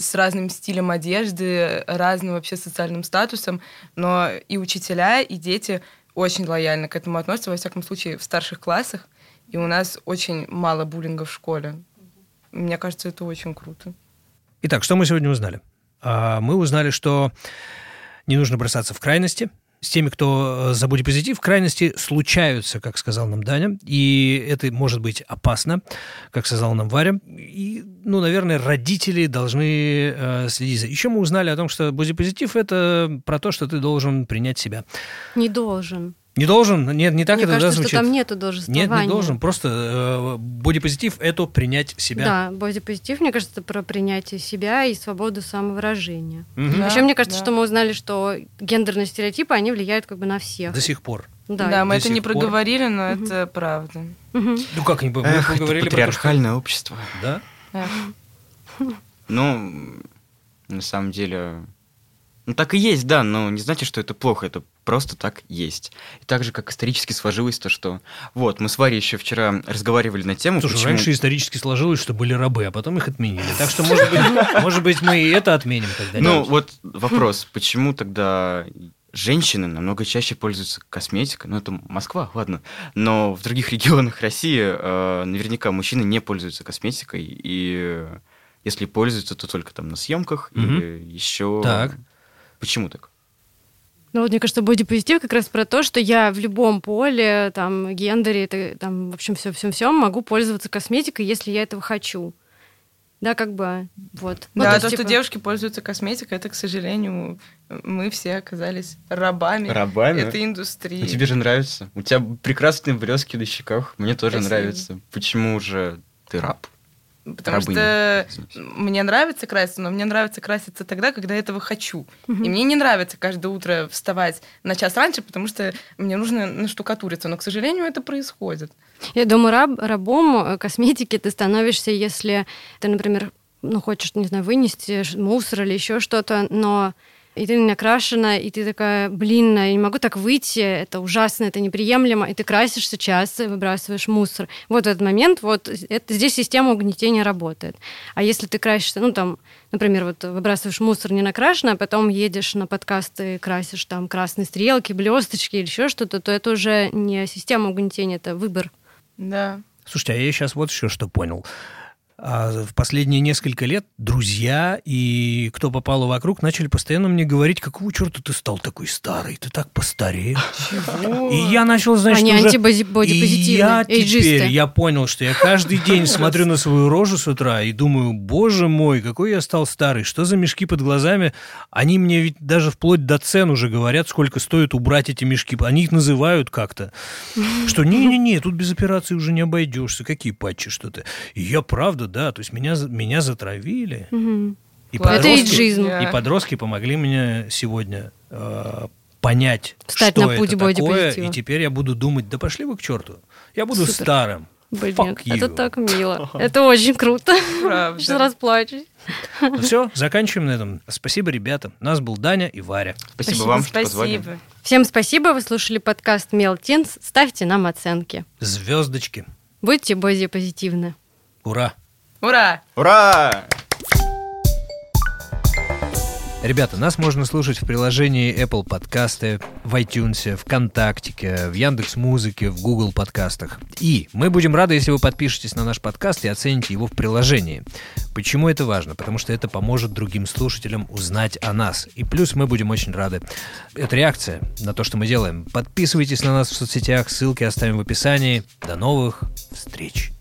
с разным стилем одежды, разным вообще социальным статусом. Но и учителя, и дети очень лояльно к этому относятся, во всяком случае, в старших классах. И у нас очень мало буллинга в школе. Мне кажется, это очень круто.
Итак, что мы сегодня узнали? А, мы узнали, что не нужно бросаться в крайности – с теми, кто э, за бодипозитив, крайности случаются, как сказал нам Даня, и это может быть опасно, как сказал нам Варя. И, ну, наверное, родители должны э, следить за... Еще мы узнали о том, что бодипозитив – это про то, что ты должен принять себя.
Не должен.
Не должен? Нет, не так
Мне
это
кажется,
да, звучит.
что там нету должествования.
Нет, не должен. Просто э, бодипозитив – это принять себя.
Да, бодипозитив, мне кажется, это про принятие себя и свободу самовыражения.
Мгм.
Да,
Еще мне кажется,
да.
что мы узнали, что гендерные стереотипы, они влияют как бы на всех.
До сих пор.
Да.
Да, мы это не
пор.
проговорили, но
Мгм.
это правда.
Ну как, не мы
Эх, это
поговорили про то, что...
патриархальное общество.
Да?
Эх.
Ну, на самом деле, ну так и есть, да, но не значит, что это плохо, это просто так есть. И так же, как исторически сложилось то, что... Вот, мы с Варей еще вчера разговаривали на тему,
Слушай,
почему...
раньше исторически сложилось, что были рабы, а потом их отменили. Так что, может быть, может быть мы и это отменим когда-нибудь.
Ну, вот вопрос, почему тогда женщины намного чаще пользуются косметикой? Ну, это Москва, ладно. Но в других регионах России э, наверняка мужчины не пользуются косметикой, и если пользуются, то только там на съемках
Мгм.
или еще...
Так.
Почему так?
Ну вот мне кажется, бодипозитив как раз про то, что я в любом поле, там, гендере, это, там, в общем, все, всем, всем могу пользоваться косметикой, если я этого хочу. Да, как бы, вот. Ну,
да,
есть,
то, что
типа,
девушки пользуются косметикой, это, к сожалению, мы все оказались рабами,
Рабами?
этой индустрии.
Ну, тебе же нравится. У тебя прекрасные блески на щеках. Мне тоже
Спасибо.
нравится. Почему же ты раб?
Потому
Рабыня,
что мне нравится краситься, но мне нравится краситься тогда, когда я этого хочу.
Мгм.
И мне не нравится каждое утро вставать на час раньше, потому что мне нужно наштукатуриться. Но, к сожалению, это происходит.
Я думаю, раб, рабом э, косметики ты становишься, если ты, например, ну, хочешь, не знаю, вынести мусор или еще что-то, но и ты накрашена, и ты такая, блин, я не могу так выйти, это ужасно, это неприемлемо, и ты красишься час, и выбрасываешь мусор. Вот в этот момент, вот это, здесь система угнетения работает. А если ты красишься, ну, там, например, вот выбрасываешь мусор не накрашенно, а потом едешь на подкасты и красишь там красные стрелки, блесточки или еще что-то, то это уже не система угнетения, это выбор.
Да.
Слушайте, а я сейчас вот еще что понял. А в последние несколько лет друзья и кто попало вокруг начали постоянно мне говорить, какого черта ты стал такой старый, ты так постарел. И я начал, значит,
Они
уже... И я теперь, я понял, что я каждый день смотрю на свою рожу с утра и думаю, боже мой, какой я стал старый, что за мешки под глазами. Они мне ведь даже вплоть до цен уже говорят, сколько стоит убрать эти мешки. Они их называют как-то. Что не-не-не, тут без операции уже не обойдешься. Какие патчи, что ты. И я правда да, то есть меня, меня затравили.
Мгм.
И
Класс.
Это
подростки.
Да.
и подростки помогли мне сегодня э, понять,
Встать
что
на путь
это такое, и теперь я буду думать, да пошли вы к черту. Я буду
Супер.
старым.
Блин,
Fuck
это
you.
так мило. Это очень круто.
Правда.
Сейчас расплачусь.
Ну все, заканчиваем на этом. Спасибо, ребята. Нас был Даня и Варя.
Спасибо,
Спасибо,
вам, что позвали.
спасибо.
Всем спасибо, вы слушали подкаст Мелтинс. Ставьте нам оценки.
Звездочки.
Будьте боди-позитивны.
Ура!
Ура!
Ура!
Ребята, нас можно слушать в приложении Apple подкасты, в iTunes, ВКонтакте, в Яндекс Музыке, в Google подкастах. И мы будем рады, если вы подпишетесь на наш подкаст и оцените его в приложении. Почему это важно? Потому что это поможет другим слушателям узнать о нас. И плюс мы будем очень рады. Это реакция на то, что мы делаем. Подписывайтесь на нас в соцсетях, ссылки оставим в описании. До новых встреч!